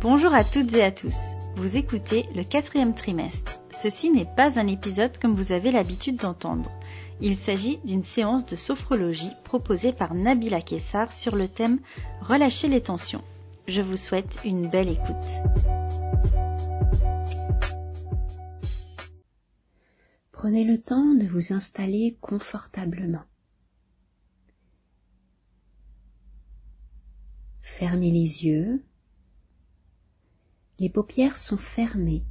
Bonjour à toutes et à tous. Vous écoutez le quatrième trimestre. Ceci n'est pas un épisode comme vous avez l'habitude d'entendre. Il s'agit d'une séance de sophrologie proposée par Nabila Kessar sur le thème Relâcher les tensions. Je vous souhaite une belle écoute. Prenez le temps de vous installer confortablement. Fermez les yeux. Les paupières sont fermées,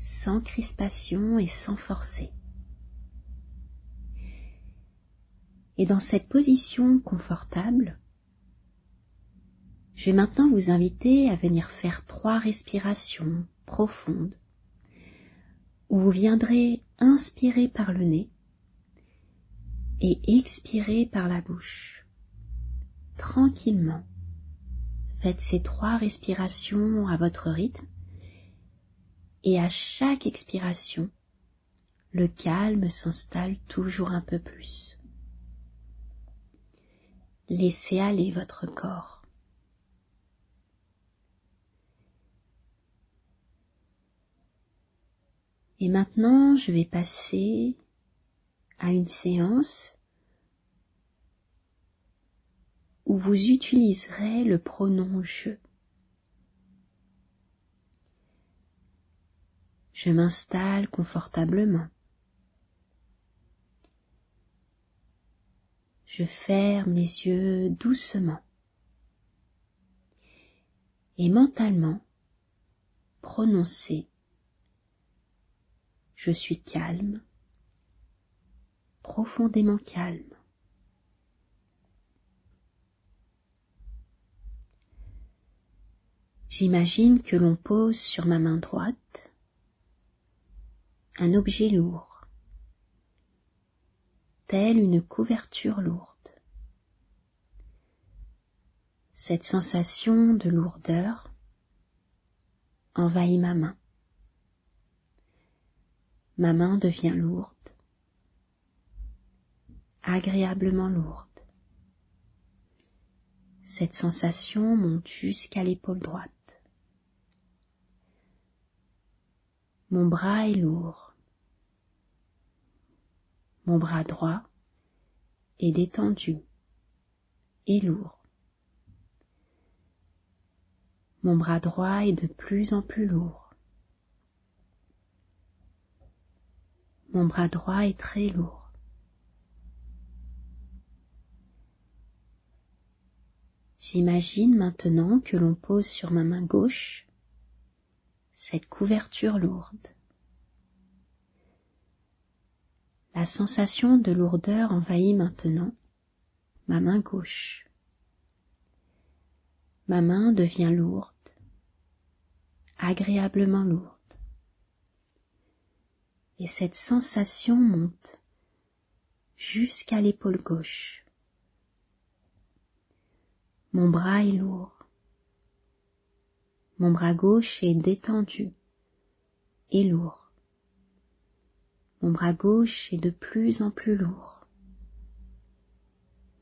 sans crispation et sans forcer. Et dans cette position confortable, je vais maintenant vous inviter à venir faire trois respirations profondes où vous viendrez inspirer par le nez et expirer par la bouche. Tranquillement. Faites ces trois respirations à votre rythme et à chaque expiration, le calme s'installe toujours un peu plus. Laissez aller votre corps. Et maintenant, je vais passer à une séance où vous utiliserez le pronom je. Je m'installe confortablement. Je ferme les yeux doucement. Et mentalement, prononcez je suis calme, profondément calme. J'imagine que l'on pose sur ma main droite un objet lourd, tel une couverture lourde. Cette sensation de lourdeur envahit ma main ma main devient lourde, agréablement lourde. Cette sensation monte jusqu'à l'épaule droite. Mon bras est lourd. Mon bras droit est détendu et lourd. Mon bras droit est de plus en plus lourd. Mon bras droit est très lourd. J'imagine maintenant que l'on pose sur ma main gauche cette couverture lourde. La sensation de lourdeur envahit maintenant ma main gauche. Ma main devient lourde, agréablement lourde et cette sensation monte jusqu'à l'épaule gauche. Mon bras est lourd. Mon bras gauche est détendu et lourd. Mon bras gauche est de plus en plus lourd.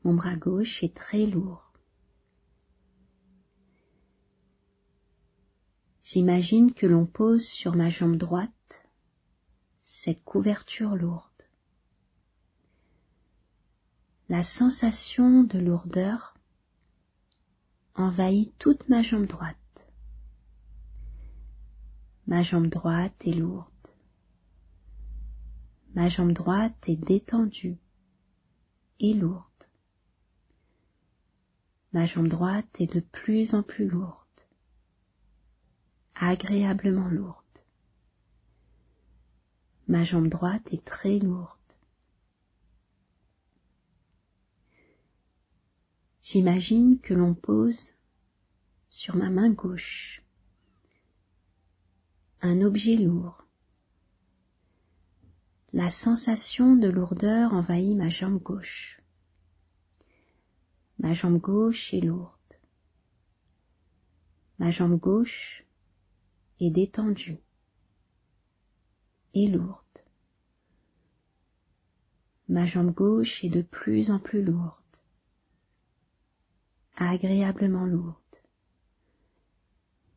Mon bras gauche est très lourd. J'imagine que l'on pose sur ma jambe droite cette couverture lourde. La sensation de lourdeur envahit toute ma jambe droite. Ma jambe droite est lourde. Ma jambe droite est détendue et lourde. Ma jambe droite est de plus en plus lourde, agréablement lourde. Ma jambe droite est très lourde. J'imagine que l'on pose sur ma main gauche un objet lourd. La sensation de lourdeur envahit ma jambe gauche. Ma jambe gauche est lourde. Ma jambe gauche est détendue et lourde. Ma jambe gauche est de plus en plus lourde, agréablement lourde.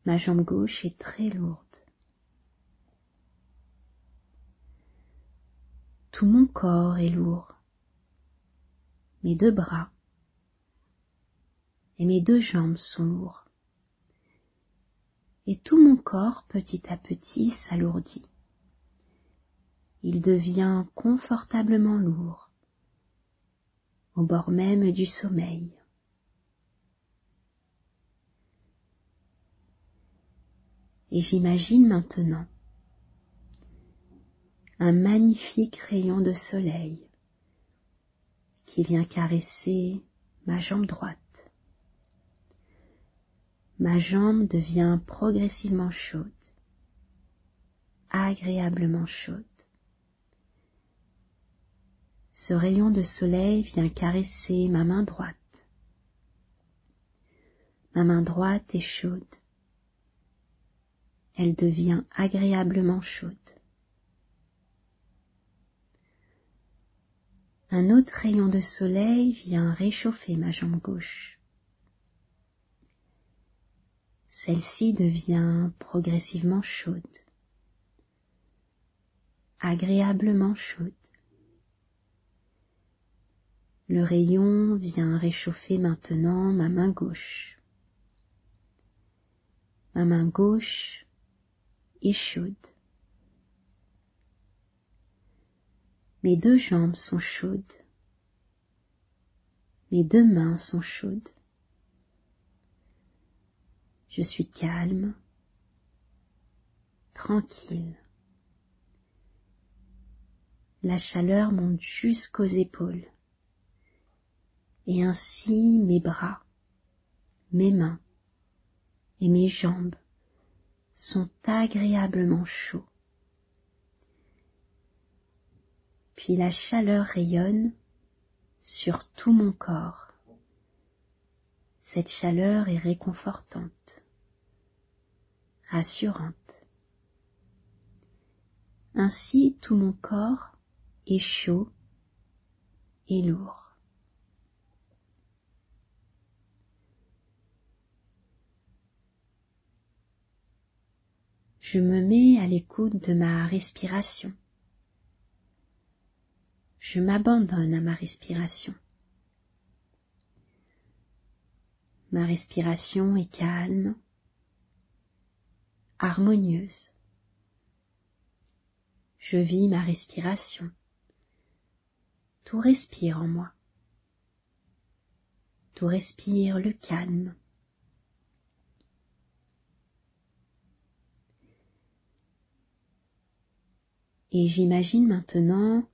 Ma jambe gauche est très lourde. Tout mon corps est lourd. Mes deux bras et mes deux jambes sont lourds. Et tout mon corps petit à petit s'alourdit. Il devient confortablement lourd, au bord même du sommeil. Et j'imagine maintenant un magnifique rayon de soleil qui vient caresser ma jambe droite. Ma jambe devient progressivement chaude, agréablement chaude. Ce rayon de soleil vient caresser ma main droite. Ma main droite est chaude. Elle devient agréablement chaude. Un autre rayon de soleil vient réchauffer ma jambe gauche. Celle-ci devient progressivement chaude, agréablement chaude. Le rayon vient réchauffer maintenant ma main gauche. Ma main gauche est chaude. Mes deux jambes sont chaudes. Mes deux mains sont chaudes. Je suis calme, tranquille. La chaleur monte jusqu'aux épaules. Et ainsi mes bras, mes mains et mes jambes sont agréablement chauds. puis la chaleur rayonne sur tout mon corps. Cette chaleur est réconfortante, rassurante. Ainsi tout mon corps est chaud et lourd. Je me mets à l'écoute de ma respiration je m'abandonne à ma respiration. Ma respiration est calme, harmonieuse. Je vis ma respiration. Tout respire en moi. Tout respire le calme. Et j'imagine maintenant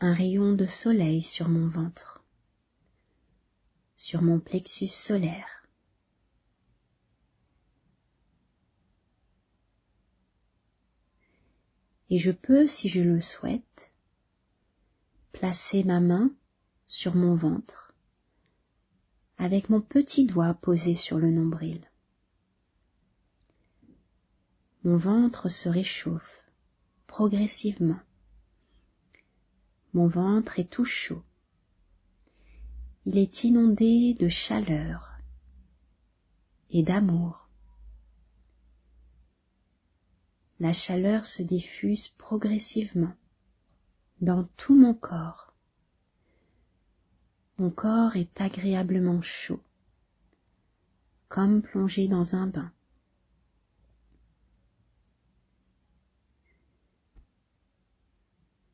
un rayon de soleil sur mon ventre, sur mon plexus solaire. Et je peux, si je le souhaite, placer ma main sur mon ventre avec mon petit doigt posé sur le nombril. Mon ventre se réchauffe progressivement mon ventre est tout chaud. Il est inondé de chaleur et d'amour. La chaleur se diffuse progressivement dans tout mon corps. Mon corps est agréablement chaud, comme plongé dans un bain.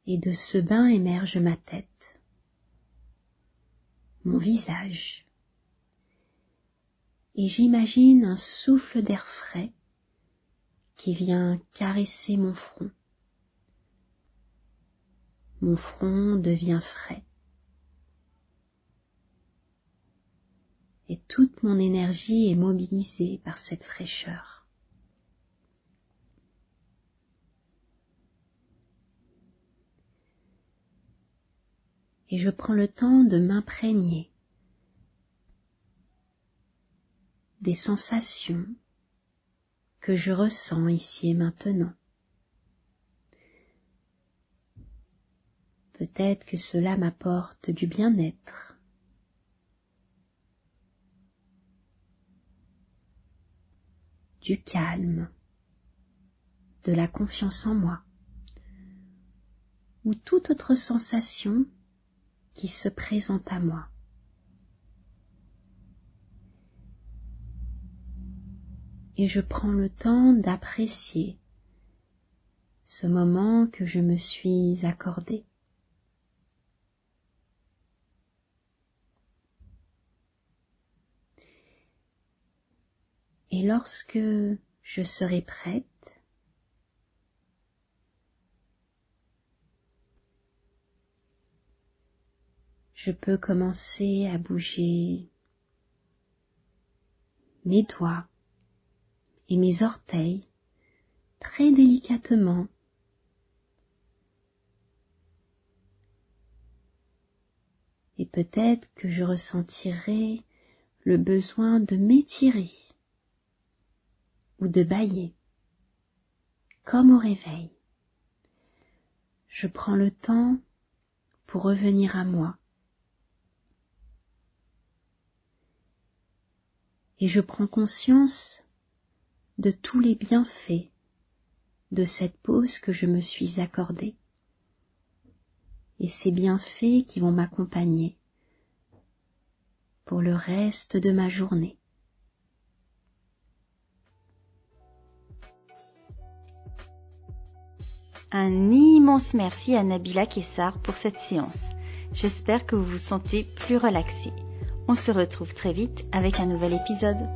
Et de ce bain émerge ma tête, mon visage, et j'imagine un souffle d'air frais qui vient caresser mon front. Mon front devient frais. Et toute mon énergie est mobilisée par cette fraîcheur. Et je prends le temps de m'imprégner des sensations que je ressens ici et maintenant. Peut-être que cela m'apporte du bien-être. Du calme, de la confiance en moi, ou toute autre sensation qui se présente à moi. Et je prends le temps d'apprécier ce moment que je me suis accordé. Et lorsque je serai prête, je peux commencer à bouger mes doigts et mes orteils très délicatement. Et peut-être que je ressentirai le besoin de m'étirer ou de bailler, comme au réveil. Je prends le temps pour revenir à moi. Et je prends conscience de tous les bienfaits de cette pause que je me suis accordée et ces bienfaits qui vont m'accompagner pour le reste de ma journée. Un immense merci à Nabila Kessar pour cette séance. J'espère que vous vous sentez plus relaxé. On se retrouve très vite avec un nouvel épisode.